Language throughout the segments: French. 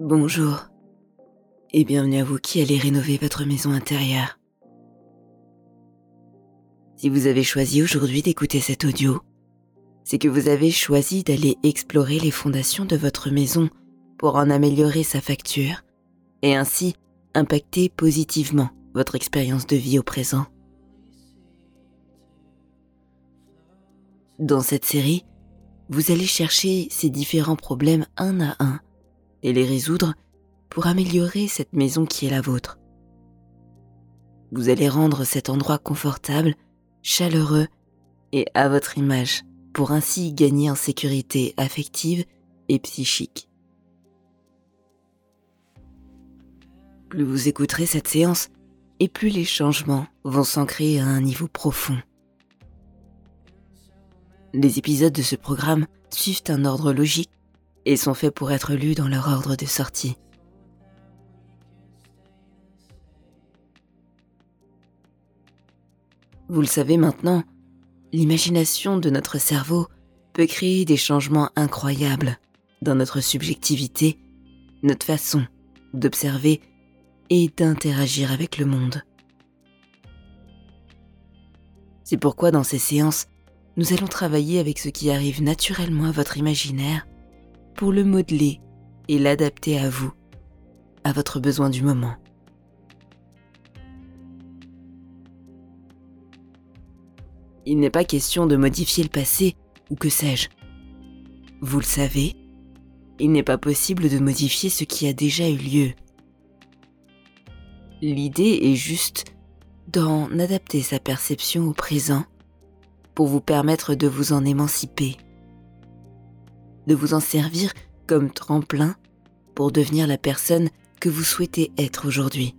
Bonjour et bienvenue à vous qui allez rénover votre maison intérieure. Si vous avez choisi aujourd'hui d'écouter cet audio, c'est que vous avez choisi d'aller explorer les fondations de votre maison pour en améliorer sa facture et ainsi impacter positivement votre expérience de vie au présent. Dans cette série, vous allez chercher ces différents problèmes un à un et les résoudre pour améliorer cette maison qui est la vôtre. Vous allez rendre cet endroit confortable, chaleureux et à votre image pour ainsi gagner en sécurité affective et psychique. Plus vous écouterez cette séance, et plus les changements vont s'ancrer à un niveau profond. Les épisodes de ce programme suivent un ordre logique et sont faits pour être lus dans leur ordre de sortie. Vous le savez maintenant, l'imagination de notre cerveau peut créer des changements incroyables dans notre subjectivité, notre façon d'observer et d'interagir avec le monde. C'est pourquoi dans ces séances, nous allons travailler avec ce qui arrive naturellement à votre imaginaire pour le modeler et l'adapter à vous, à votre besoin du moment. Il n'est pas question de modifier le passé ou que sais-je. Vous le savez, il n'est pas possible de modifier ce qui a déjà eu lieu. L'idée est juste d'en adapter sa perception au présent pour vous permettre de vous en émanciper, de vous en servir comme tremplin pour devenir la personne que vous souhaitez être aujourd'hui,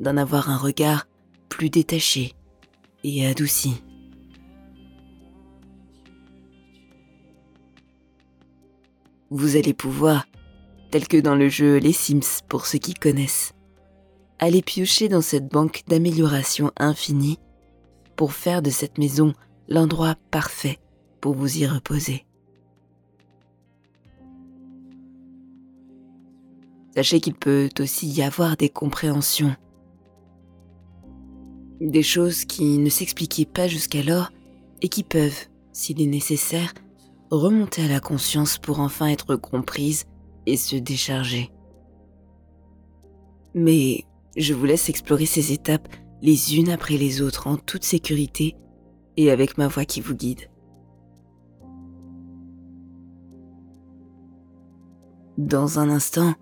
d'en avoir un regard plus détaché et adouci. Vous allez pouvoir, tel que dans le jeu Les Sims pour ceux qui connaissent, aller piocher dans cette banque d'amélioration infinie pour faire de cette maison l'endroit parfait pour vous y reposer. Sachez qu'il peut aussi y avoir des compréhensions, des choses qui ne s'expliquaient pas jusqu'alors et qui peuvent, s'il est nécessaire, remonter à la conscience pour enfin être comprises et se décharger. Mais je vous laisse explorer ces étapes les unes après les autres en toute sécurité et avec ma voix qui vous guide. Dans un instant,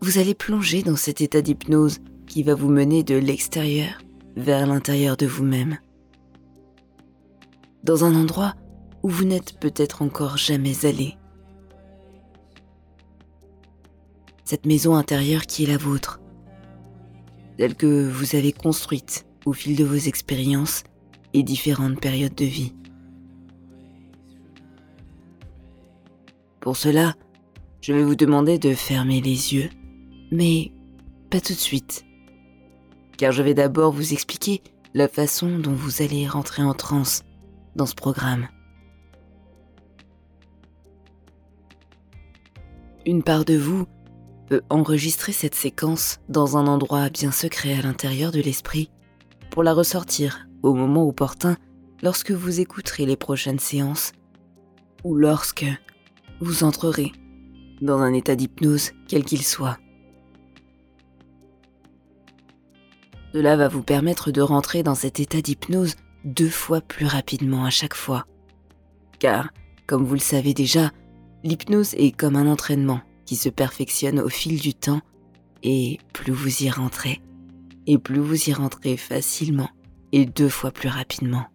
vous allez plonger dans cet état d'hypnose qui va vous mener de l'extérieur vers l'intérieur de vous-même. Dans un endroit où vous n'êtes peut-être encore jamais allé. Cette maison intérieure qui est la vôtre, telle que vous avez construite au fil de vos expériences et différentes périodes de vie. Pour cela, je vais vous demander de fermer les yeux, mais pas tout de suite, car je vais d'abord vous expliquer la façon dont vous allez rentrer en transe dans ce programme. Une part de vous peut enregistrer cette séquence dans un endroit bien secret à l'intérieur de l'esprit pour la ressortir au moment opportun lorsque vous écouterez les prochaines séances ou lorsque vous entrerez dans un état d'hypnose quel qu'il soit. Cela va vous permettre de rentrer dans cet état d'hypnose deux fois plus rapidement à chaque fois. Car, comme vous le savez déjà, l'hypnose est comme un entraînement qui se perfectionne au fil du temps et plus vous y rentrez, et plus vous y rentrez facilement et deux fois plus rapidement.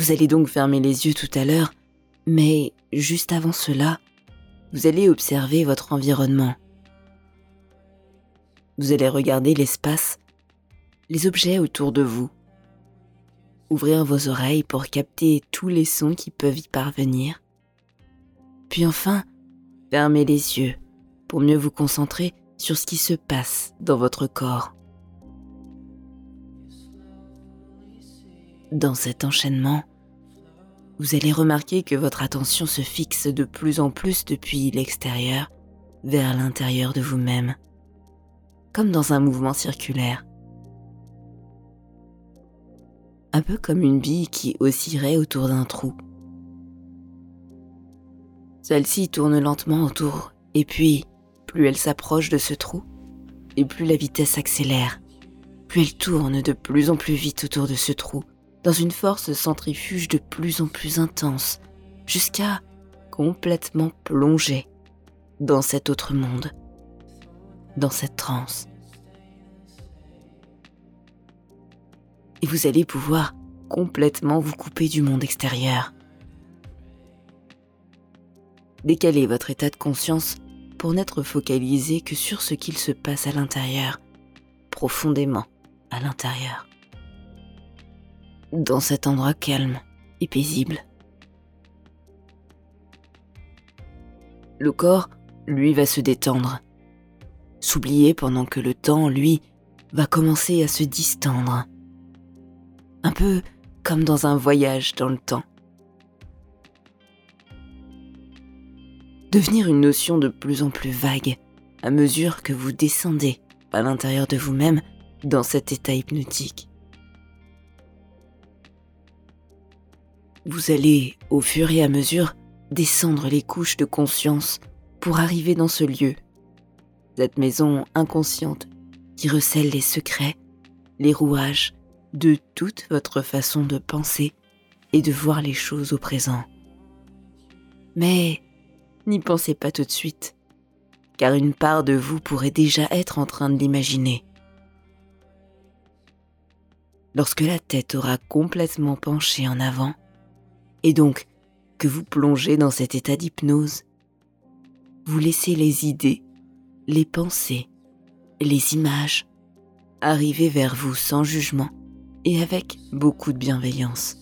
Vous allez donc fermer les yeux tout à l'heure, mais juste avant cela, vous allez observer votre environnement. Vous allez regarder l'espace, les objets autour de vous ouvrir vos oreilles pour capter tous les sons qui peuvent y parvenir. Puis enfin, fermez les yeux pour mieux vous concentrer sur ce qui se passe dans votre corps. Dans cet enchaînement, vous allez remarquer que votre attention se fixe de plus en plus depuis l'extérieur vers l'intérieur de vous-même, comme dans un mouvement circulaire. Un peu comme une bille qui oscillerait autour d'un trou. Celle-ci tourne lentement autour, et puis, plus elle s'approche de ce trou, et plus la vitesse s'accélère, plus elle tourne de plus en plus vite autour de ce trou, dans une force centrifuge de plus en plus intense, jusqu'à complètement plonger dans cet autre monde, dans cette transe. Et vous allez pouvoir complètement vous couper du monde extérieur. Décalez votre état de conscience pour n'être focalisé que sur ce qu'il se passe à l'intérieur, profondément à l'intérieur. Dans cet endroit calme et paisible. Le corps, lui, va se détendre, s'oublier pendant que le temps, lui, va commencer à se distendre. Un peu comme dans un voyage dans le temps. devenir une notion de plus en plus vague à mesure que vous descendez à l'intérieur de vous-même dans cet état hypnotique. Vous allez, au fur et à mesure, descendre les couches de conscience pour arriver dans ce lieu, cette maison inconsciente qui recèle les secrets, les rouages de toute votre façon de penser et de voir les choses au présent. Mais n'y pensez pas tout de suite, car une part de vous pourrait déjà être en train de l'imaginer. Lorsque la tête aura complètement penché en avant, et donc que vous plongez dans cet état d'hypnose, vous laissez les idées, les pensées, les images arriver vers vous sans jugement et avec beaucoup de bienveillance.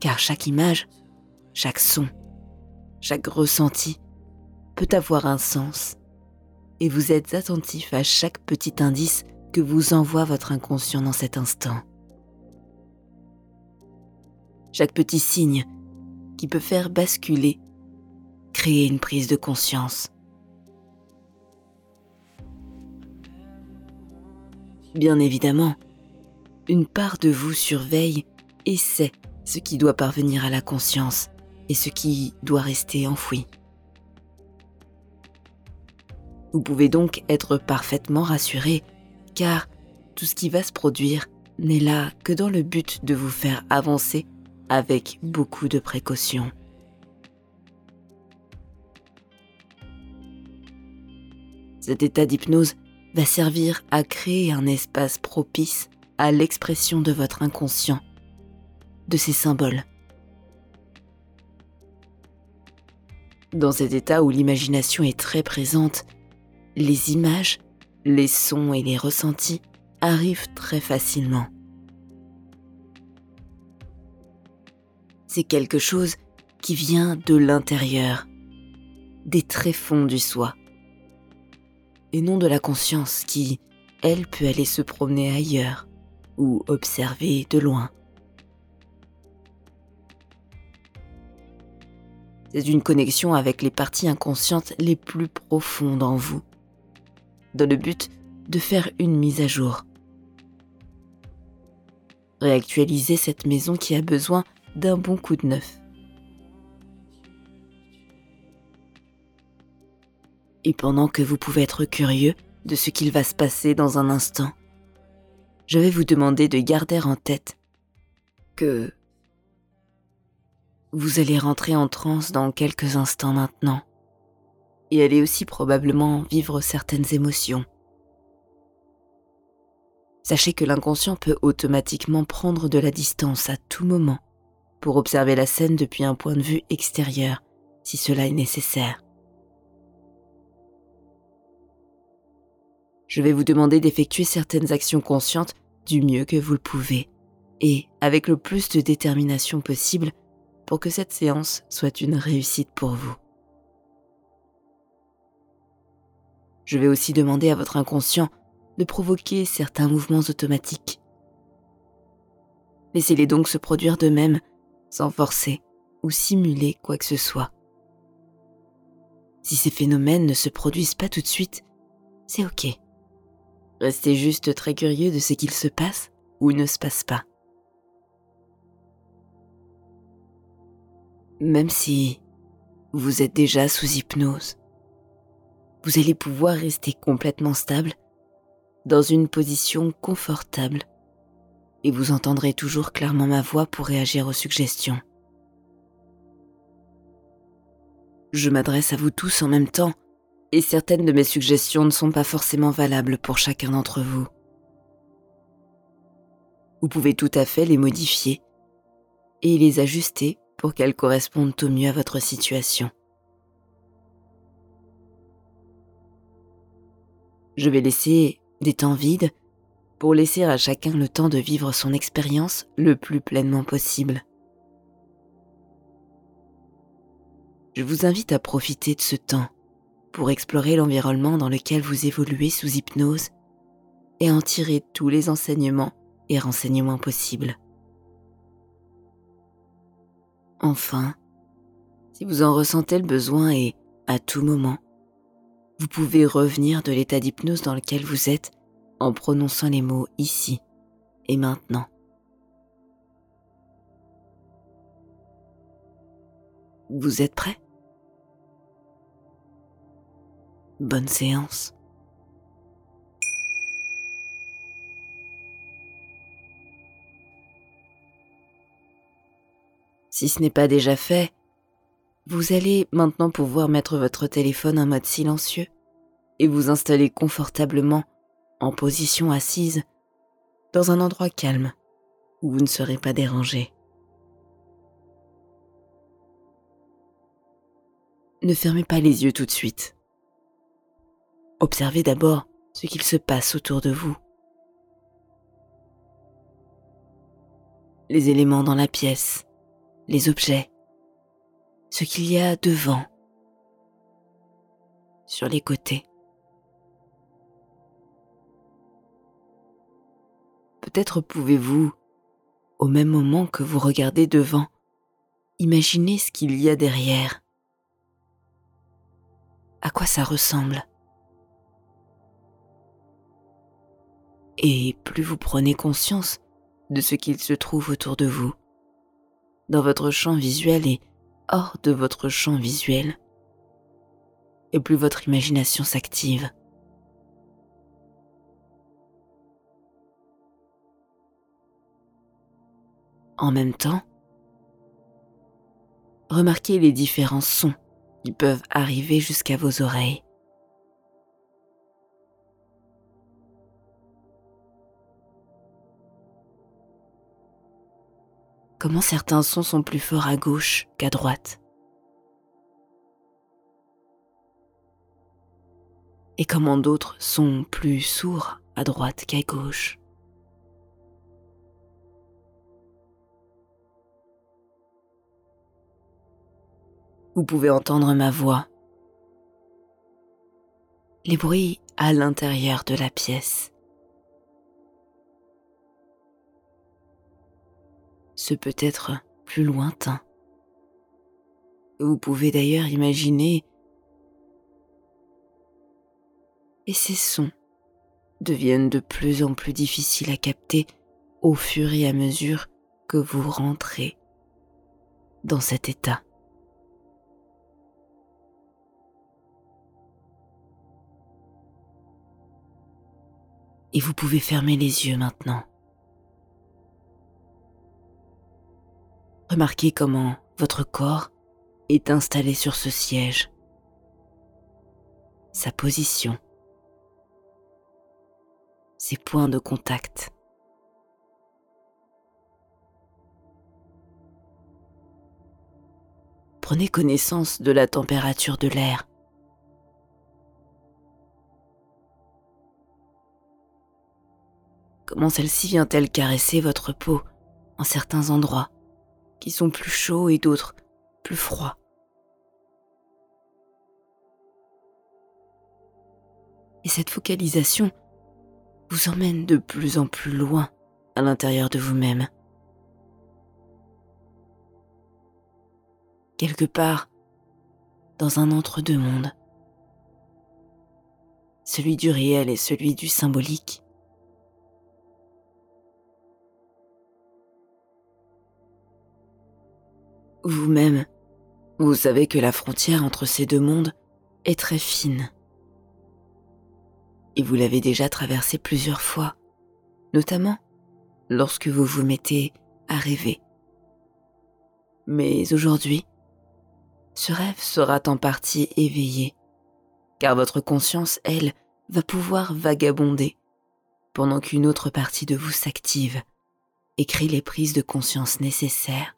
Car chaque image, chaque son, chaque ressenti peut avoir un sens et vous êtes attentif à chaque petit indice que vous envoie votre inconscient dans cet instant. Chaque petit signe qui peut faire basculer, créer une prise de conscience. Bien évidemment, une part de vous surveille et sait ce qui doit parvenir à la conscience et ce qui doit rester enfoui. Vous pouvez donc être parfaitement rassuré, car tout ce qui va se produire n'est là que dans le but de vous faire avancer avec beaucoup de précautions. Cet état d'hypnose va servir à créer un espace propice à l'expression de votre inconscient, de ses symboles, Dans cet état où l'imagination est très présente, les images, les sons et les ressentis arrivent très facilement. C'est quelque chose qui vient de l'intérieur, des tréfonds du soi, et non de la conscience qui, elle, peut aller se promener ailleurs ou observer de loin. C'est une connexion avec les parties inconscientes les plus profondes en vous, dans le but de faire une mise à jour. Réactualiser cette maison qui a besoin d'un bon coup de neuf. Et pendant que vous pouvez être curieux de ce qu'il va se passer dans un instant, je vais vous demander de garder en tête que vous allez rentrer en transe dans quelques instants maintenant. Et allez aussi probablement vivre certaines émotions. Sachez que l'inconscient peut automatiquement prendre de la distance à tout moment pour observer la scène depuis un point de vue extérieur, si cela est nécessaire. Je vais vous demander d'effectuer certaines actions conscientes du mieux que vous le pouvez, et avec le plus de détermination possible pour que cette séance soit une réussite pour vous. Je vais aussi demander à votre inconscient de provoquer certains mouvements automatiques. Laissez-les donc se produire d'eux-mêmes sans forcer ou simuler quoi que ce soit. Si ces phénomènes ne se produisent pas tout de suite, c'est ok. Restez juste très curieux de ce qu'il se passe ou ne se passe pas. Même si vous êtes déjà sous hypnose, vous allez pouvoir rester complètement stable dans une position confortable et vous entendrez toujours clairement ma voix pour réagir aux suggestions. Je m'adresse à vous tous en même temps et certaines de mes suggestions ne sont pas forcément valables pour chacun d'entre vous. Vous pouvez tout à fait les modifier et les ajuster pour qu'elles correspondent au mieux à votre situation. Je vais laisser des temps vides pour laisser à chacun le temps de vivre son expérience le plus pleinement possible. Je vous invite à profiter de ce temps pour explorer l'environnement dans lequel vous évoluez sous hypnose et en tirer tous les enseignements et renseignements possibles. Enfin, si vous en ressentez le besoin et, à tout moment, vous pouvez revenir de l'état d'hypnose dans lequel vous êtes en prononçant les mots ici et maintenant. Vous êtes prêt Bonne séance. Si ce n'est pas déjà fait, vous allez maintenant pouvoir mettre votre téléphone en mode silencieux et vous installer confortablement en position assise dans un endroit calme où vous ne serez pas dérangé. Ne fermez pas les yeux tout de suite. Observez d'abord ce qu'il se passe autour de vous. Les éléments dans la pièce, les objets, ce qu'il y a devant, sur les côtés. Peut-être pouvez-vous, au même moment que vous regardez devant, imaginer ce qu'il y a derrière. À quoi ça ressemble? Et plus vous prenez conscience de ce qu'il se trouve autour de vous, dans votre champ visuel et hors de votre champ visuel, et plus votre imagination s'active. En même temps, remarquez les différents sons qui peuvent arriver jusqu'à vos oreilles. Comment certains sons sont plus forts à gauche qu'à droite? Et comment d'autres sont plus sourds à droite qu'à gauche? Vous pouvez entendre ma voix. Les bruits à l'intérieur de la pièce. Ce peut être plus lointain. Vous pouvez d'ailleurs imaginer et ces sons deviennent de plus en plus difficiles à capter au fur et à mesure que vous rentrez dans cet état. Et vous pouvez fermer les yeux maintenant. Remarquez comment votre corps est installé sur ce siège, sa position, ses points de contact. Prenez connaissance de la température de l'air Comment celle-ci vient-elle caresser votre peau en certains endroits qui sont plus chauds et d'autres plus froids? Et cette focalisation vous emmène de plus en plus loin à l'intérieur de vous-même. quelque part dans un entre-deux-mondes, celui du réel et celui du symbolique. Vous-même, vous savez que la frontière entre ces deux mondes est très fine. Et vous l'avez déjà traversée plusieurs fois, notamment lorsque vous vous mettez à rêver. Mais aujourd'hui, ce rêve sera en partie éveillé, car votre conscience, elle, va pouvoir vagabonder, pendant qu'une autre partie de vous s'active et crée les prises de conscience nécessaires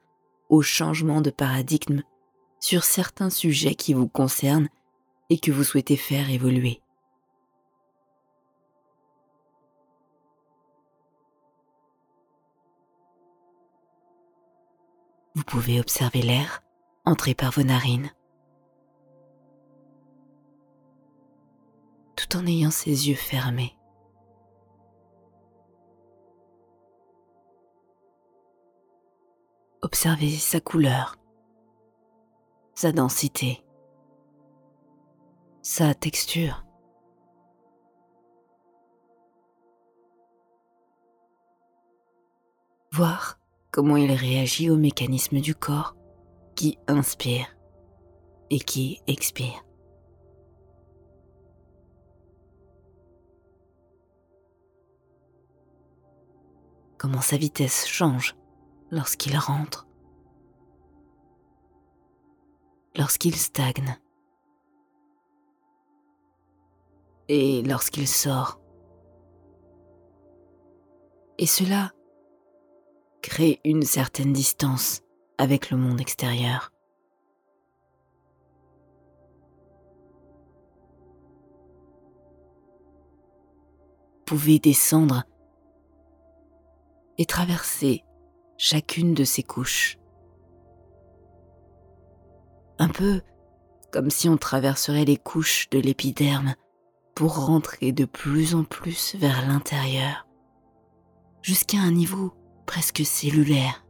au changement de paradigme sur certains sujets qui vous concernent et que vous souhaitez faire évoluer. Vous pouvez observer l'air entrer par vos narines, tout en ayant ses yeux fermés. Observez sa couleur, sa densité, sa texture. Voir comment il réagit au mécanisme du corps qui inspire et qui expire. Comment sa vitesse change lorsqu'il rentre, lorsqu'il stagne et lorsqu'il sort. Et cela crée une certaine distance avec le monde extérieur. Vous pouvez descendre et traverser chacune de ces couches. Un peu comme si on traverserait les couches de l'épiderme pour rentrer de plus en plus vers l'intérieur, jusqu'à un niveau presque cellulaire.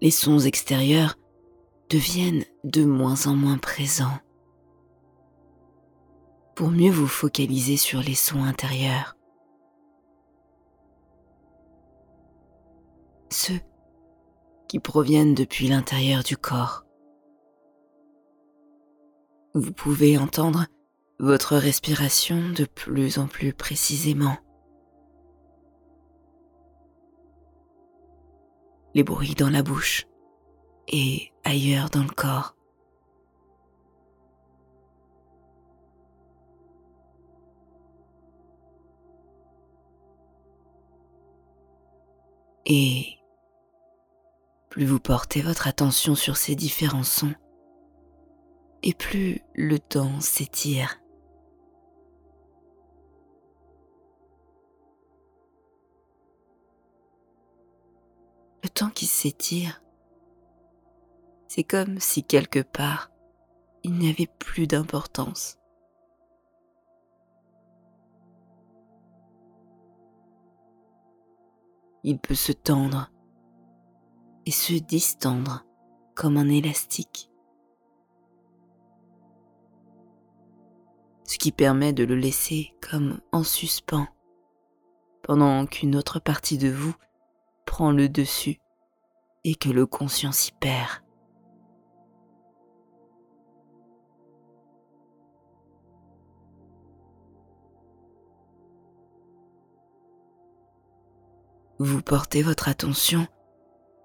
Les sons extérieurs deviennent de moins en moins présents pour mieux vous focaliser sur les sons intérieurs. Ceux qui proviennent depuis l'intérieur du corps. Vous pouvez entendre votre respiration de plus en plus précisément. Les bruits dans la bouche et ailleurs dans le corps. Et plus vous portez votre attention sur ces différents sons, et plus le temps s'étire. Le temps qui s'étire, c'est comme si quelque part, il n'y avait plus d'importance. Il peut se tendre et se distendre comme un élastique, ce qui permet de le laisser comme en suspens pendant qu'une autre partie de vous prend le dessus et que le conscient s'y perd. Vous portez votre attention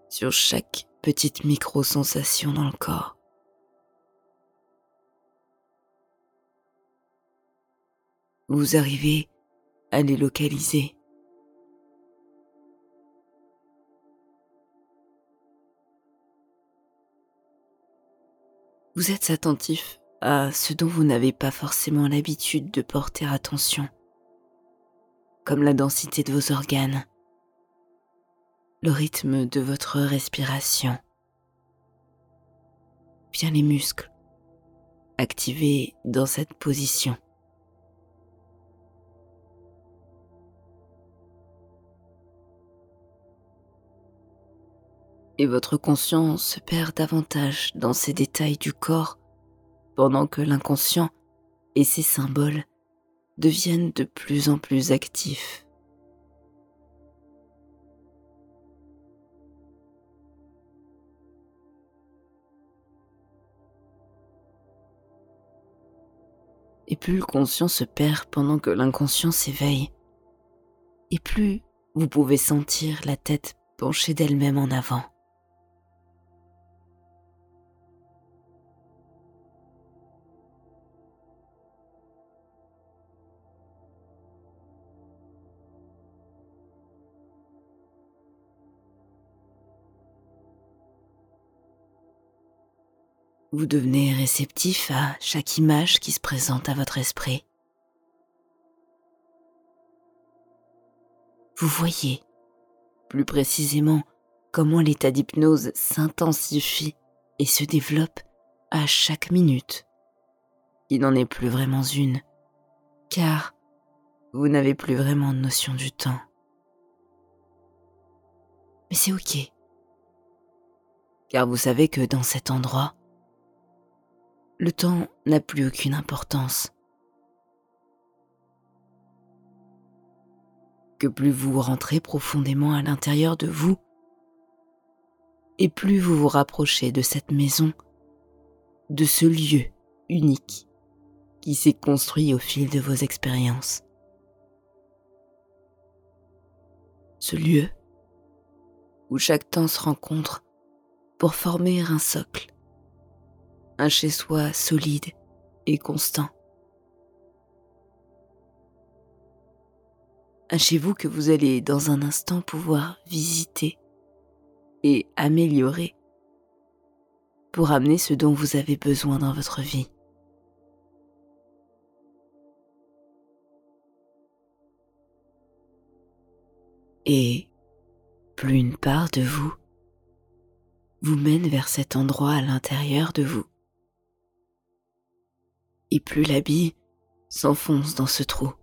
sur chaque petite micro-sensation dans le corps. Vous arrivez à les localiser. Vous êtes attentif à ce dont vous n'avez pas forcément l'habitude de porter attention, comme la densité de vos organes, le rythme de votre respiration. Bien les muscles activés dans cette position. Et votre conscience se perd davantage dans ces détails du corps, pendant que l'inconscient et ses symboles deviennent de plus en plus actifs. Et plus le conscient se perd pendant que l'inconscient s'éveille, et plus vous pouvez sentir la tête penchée d'elle-même en avant. Vous devenez réceptif à chaque image qui se présente à votre esprit. Vous voyez, plus précisément, comment l'état d'hypnose s'intensifie et se développe à chaque minute. Il n'en est plus vraiment une, car vous n'avez plus vraiment de notion du temps. Mais c'est ok, car vous savez que dans cet endroit, le temps n'a plus aucune importance. Que plus vous rentrez profondément à l'intérieur de vous, et plus vous vous rapprochez de cette maison, de ce lieu unique qui s'est construit au fil de vos expériences. Ce lieu où chaque temps se rencontre pour former un socle un chez-soi solide et constant. Un chez vous que vous allez dans un instant pouvoir visiter et améliorer pour amener ce dont vous avez besoin dans votre vie. Et plus une part de vous vous mène vers cet endroit à l'intérieur de vous plus l'habit s'enfonce dans ce trou.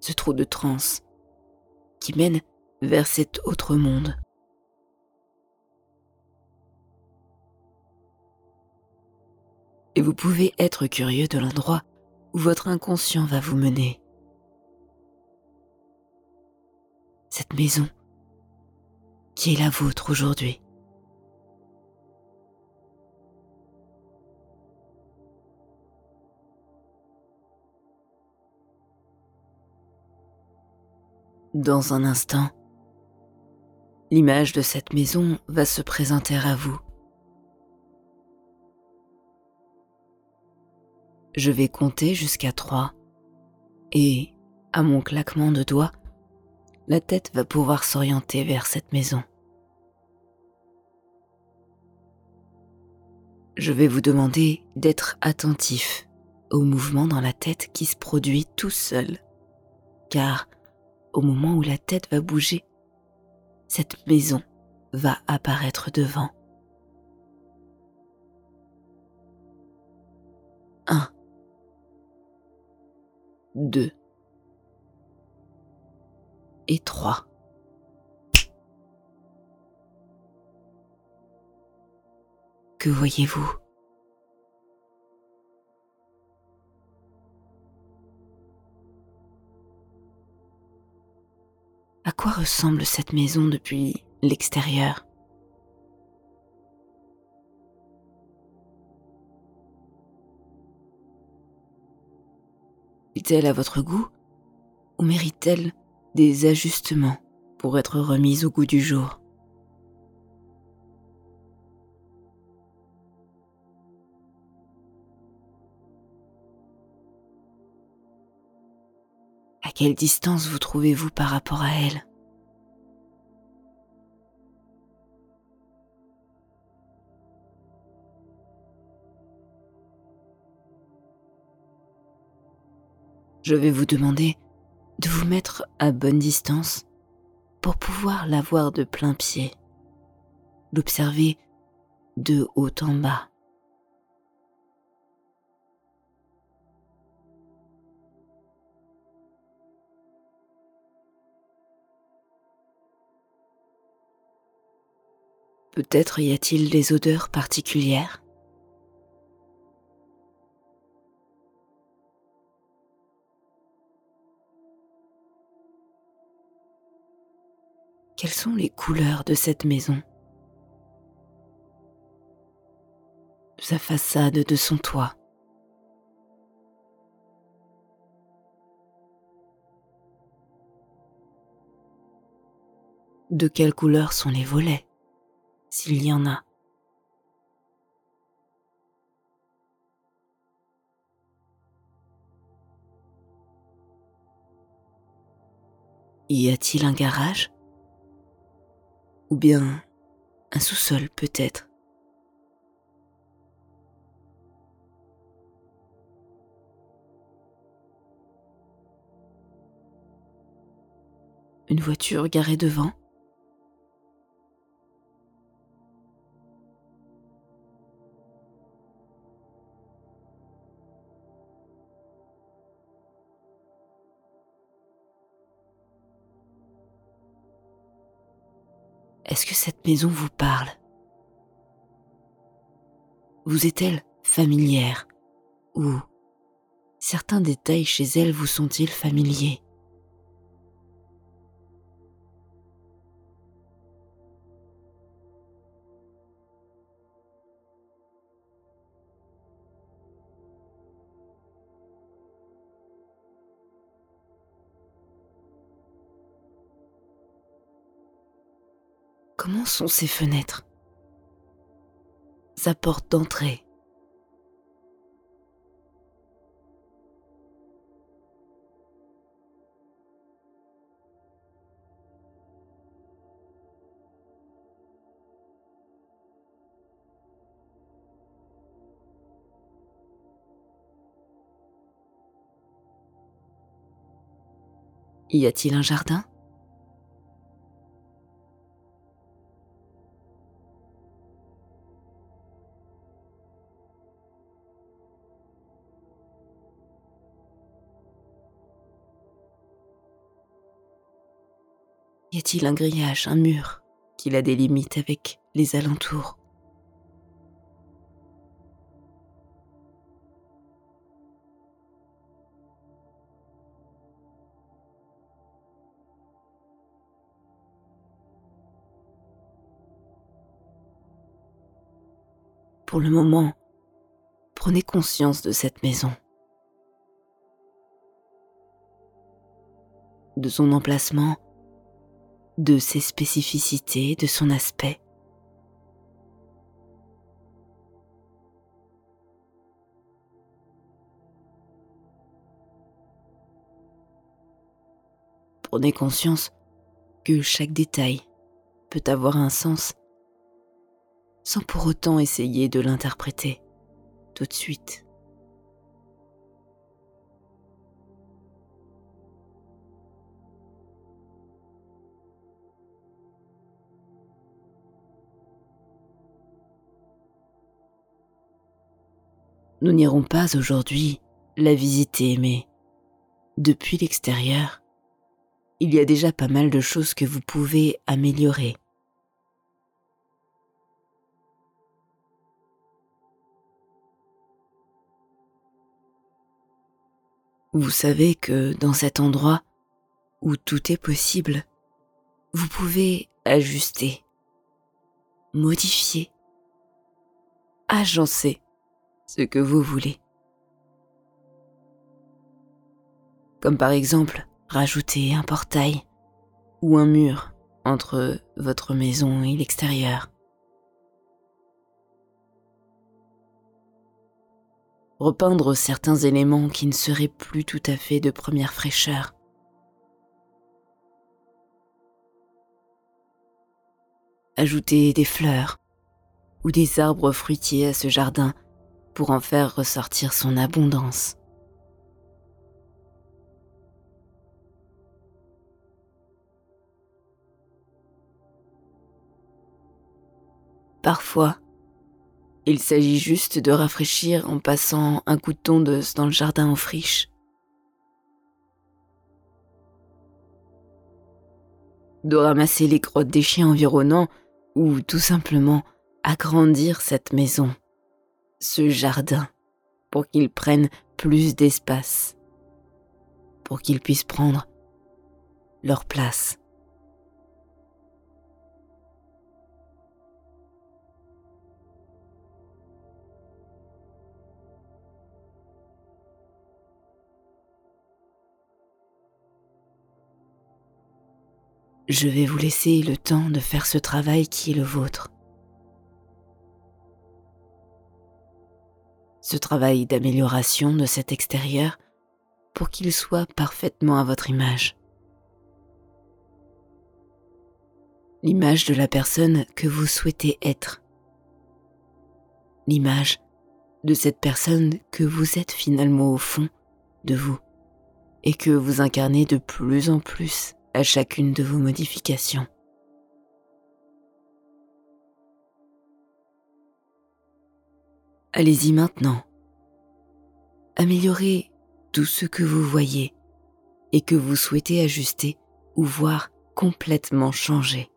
Ce trou de transe qui mène vers cet autre monde. Et vous pouvez être curieux de l'endroit où votre inconscient va vous mener. Cette maison qui est la vôtre aujourd'hui. Dans un instant, l'image de cette maison va se présenter à vous. Je vais compter jusqu'à trois et, à mon claquement de doigts, la tête va pouvoir s'orienter vers cette maison. Je vais vous demander d'être attentif au mouvement dans la tête qui se produit tout seul, car au moment où la tête va bouger, cette maison va apparaître devant. Un. Deux. Et trois. Que voyez-vous? À quoi ressemble cette maison depuis l'extérieur? Est-elle à votre goût ou mérite-t-elle des ajustements pour être remise au goût du jour? Quelle distance vous trouvez-vous par rapport à elle? Je vais vous demander de vous mettre à bonne distance pour pouvoir la voir de plein pied, l'observer de haut en bas. Peut-être y a-t-il des odeurs particulières? Quelles sont les couleurs de cette maison? Sa façade, de son toit. De quelle couleur sont les volets, s'il y en a. Y a-t-il un garage? Ou bien un sous-sol peut-être? Une voiture garée devant? Est-ce que cette maison vous parle? Vous est-elle familière? Ou certains détails chez elle vous sont-ils familiers? Comment sont ces fenêtres? Sa porte d'entrée. Y a-t-il un jardin? A-t-il un grillage, un mur qui la délimite avec les alentours? Pour le moment, prenez conscience de cette maison, de son emplacement de ses spécificités, de son aspect. Prenez conscience que chaque détail peut avoir un sens sans pour autant essayer de l'interpréter tout de suite. Nous n'irons pas aujourd'hui la visiter, mais depuis l'extérieur, il y a déjà pas mal de choses que vous pouvez améliorer. Vous savez que dans cet endroit où tout est possible, vous pouvez ajuster, modifier, agencer ce que vous voulez. Comme par exemple rajouter un portail ou un mur entre votre maison et l'extérieur. Repeindre certains éléments qui ne seraient plus tout à fait de première fraîcheur. Ajouter des fleurs ou des arbres fruitiers à ce jardin pour en faire ressortir son abondance. Parfois, il s'agit juste de rafraîchir en passant un coup de tondeuse dans le jardin en friche. De ramasser les crottes des chiens environnants ou tout simplement agrandir cette maison, ce jardin, pour qu'il prenne plus d'espace, pour qu'ils puissent prendre leur place. Je vais vous laisser le temps de faire ce travail qui est le vôtre. Travail d'amélioration de cet extérieur pour qu'il soit parfaitement à votre image. L'image de la personne que vous souhaitez être. L'image de cette personne que vous êtes finalement au fond de vous et que vous incarnez de plus en plus à chacune de vos modifications. Allez-y maintenant. Améliorez tout ce que vous voyez et que vous souhaitez ajuster ou voir complètement changer.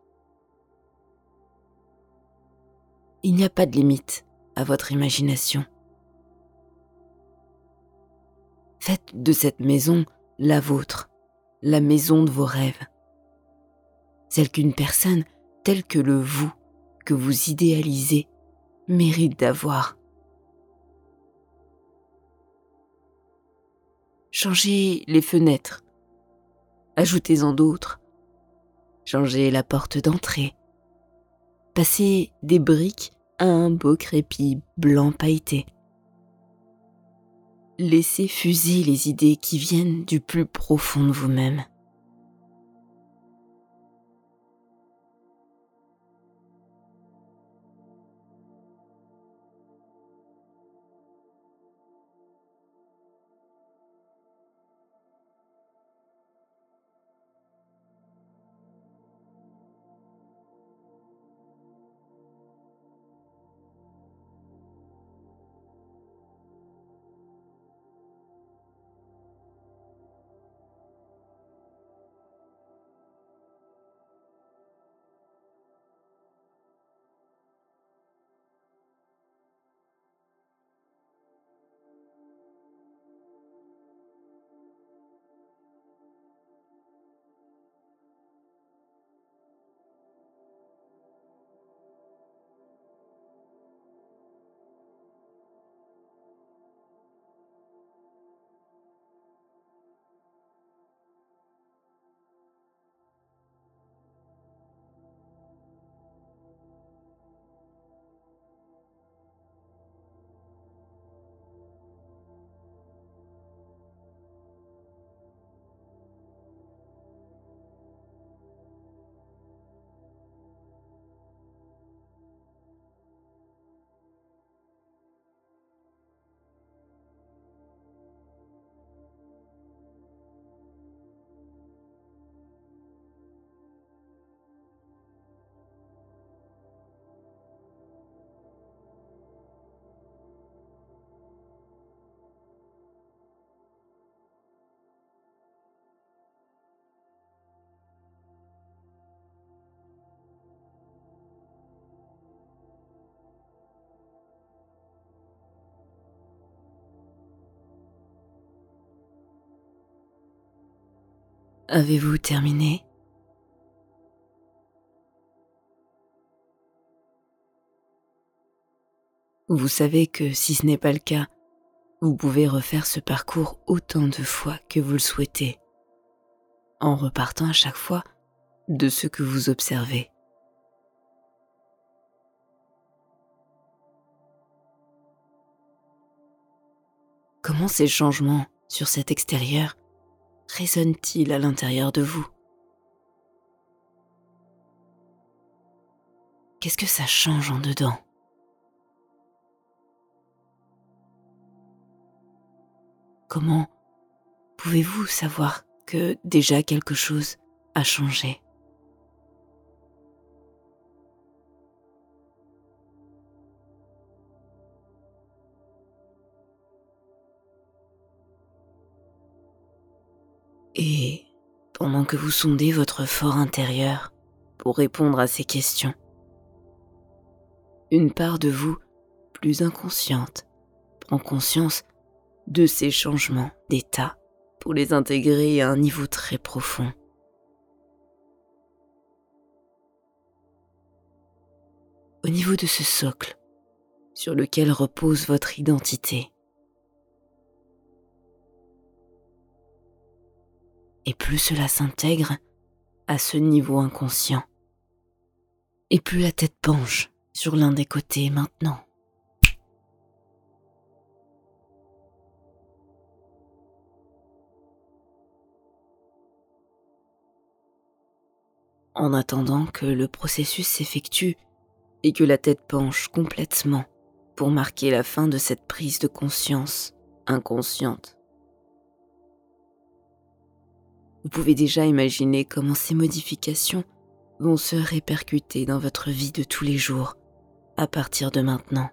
Il n'y a pas de limite à votre imagination. Faites de cette maison la vôtre la maison de vos rêves, celle qu'une personne telle que le vous que vous idéalisez mérite d'avoir. Changez les fenêtres, ajoutez-en d'autres, changez la porte d'entrée, passez des briques à un beau crépi blanc pailleté. Laissez fuser les idées qui viennent du plus profond de vous-même. Avez-vous terminé? Vous savez que si ce n'est pas le cas, vous pouvez refaire ce parcours autant de fois que vous le souhaitez, en repartant à chaque fois de ce que vous observez. Comment ces changements sur cet extérieur résonne-t-il à l'intérieur de vous? Qu'est-ce que ça change en dedans? Comment pouvez-vous savoir que déjà quelque chose a changé? Et pendant que vous sondez votre fort intérieur pour répondre à ces questions, une part de vous plus inconsciente prend conscience de ces changements d'état pour les intégrer à un niveau très profond. Au niveau de ce socle sur lequel repose votre identité. Et plus cela s'intègre à ce niveau inconscient, et plus la tête penche sur l'un des côtés maintenant. En attendant que le processus s'effectue et que la tête penche complètement pour marquer la fin de cette prise de conscience inconsciente. Vous pouvez déjà imaginer comment ces modifications vont se répercuter dans votre vie de tous les jours à partir de maintenant.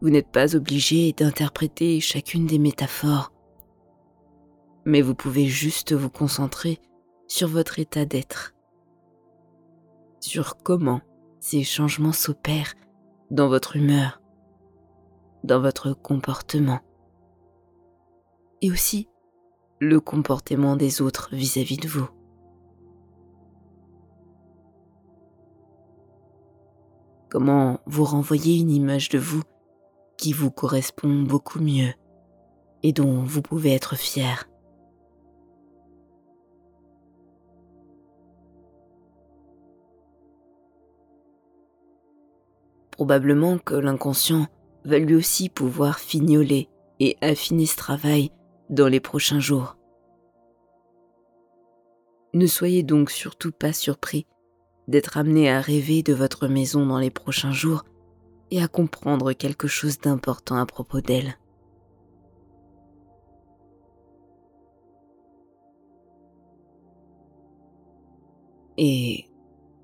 Vous n'êtes pas obligé d'interpréter chacune des métaphores, mais vous pouvez juste vous concentrer sur votre état d'être, sur comment ces changements s'opèrent dans votre humeur, dans votre comportement, et aussi le comportement des autres vis-à-vis de vous. Comment vous renvoyer une image de vous qui vous correspond beaucoup mieux et dont vous pouvez être fier. Probablement que l'inconscient va lui aussi pouvoir fignoler et affiner ce travail dans les prochains jours. Ne soyez donc surtout pas surpris d'être amené à rêver de votre maison dans les prochains jours et à comprendre quelque chose d'important à propos d'elle. Et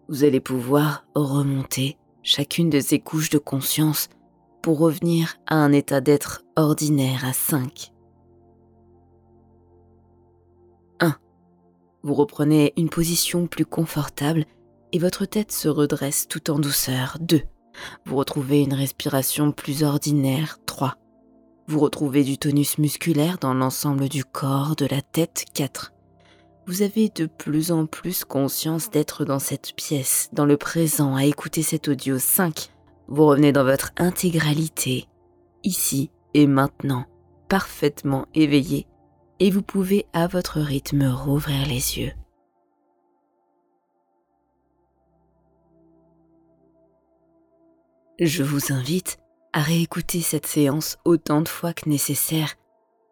vous allez pouvoir remonter chacune de ces couches de conscience revenir à un état d'être ordinaire à 5. 1. Vous reprenez une position plus confortable et votre tête se redresse tout en douceur. 2. Vous retrouvez une respiration plus ordinaire. 3. Vous retrouvez du tonus musculaire dans l'ensemble du corps, de la tête. 4. Vous avez de plus en plus conscience d'être dans cette pièce, dans le présent, à écouter cet audio. 5. Vous revenez dans votre intégralité, ici et maintenant, parfaitement éveillé, et vous pouvez à votre rythme rouvrir les yeux. Je vous invite à réécouter cette séance autant de fois que nécessaire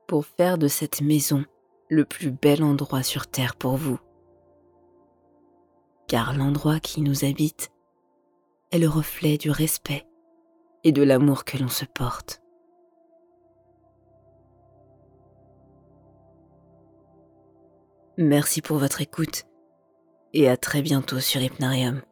pour faire de cette maison le plus bel endroit sur Terre pour vous. Car l'endroit qui nous habite est le reflet du respect et de l'amour que l'on se porte. Merci pour votre écoute et à très bientôt sur Hypnarium.